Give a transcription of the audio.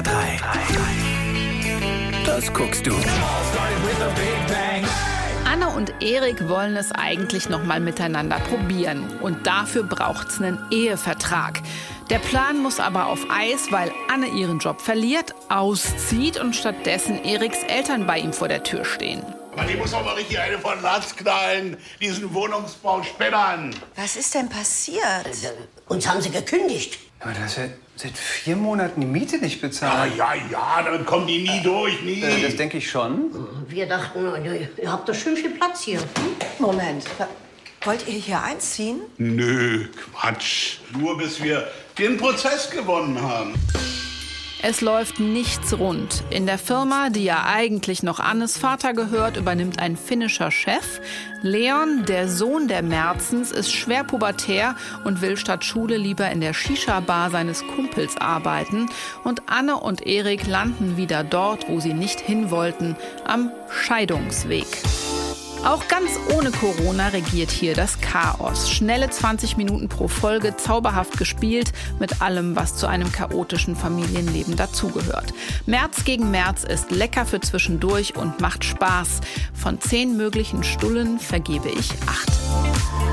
SWR 3. Das guckst du. Anne und Erik wollen es eigentlich noch mal miteinander probieren. Und dafür braucht es einen Ehevertrag. Der Plan muss aber auf Eis, weil Anne ihren Job verliert, auszieht und stattdessen Eriks Eltern bei ihm vor der Tür stehen. Aber die muss aber richtig eine von Latz knallen, diesen Wohnungsbau spännern. Was ist denn passiert? Uns haben sie gekündigt. Aber das wird seit vier Monaten die Miete nicht Ja, bezahlt. ja, ja, dann kommen die nie durch, nie. Äh, Das denke ich schon. Wir dachten, ihr habt doch schön viel Platz hier. Moment. Wollt ihr hier einziehen? Nö, Quatsch. Nur bis wir den Prozess gewonnen haben. Es läuft nichts rund. In der Firma, die ja eigentlich noch Annes Vater gehört, übernimmt ein finnischer Chef. Leon, der Sohn der Merzens, ist schwer pubertär und will statt Schule lieber in der Shisha-Bar seines Kumpels arbeiten. Und Anne und Erik landen wieder dort, wo sie nicht hin wollten, am Scheidungsweg. Auch ganz ohne Corona regiert hier das Chaos. Schnelle 20 Minuten pro Folge, zauberhaft gespielt, mit allem, was zu einem chaotischen Familienleben dazugehört. März gegen März ist lecker für zwischendurch und macht Spaß. Von zehn möglichen Stullen vergebe ich acht.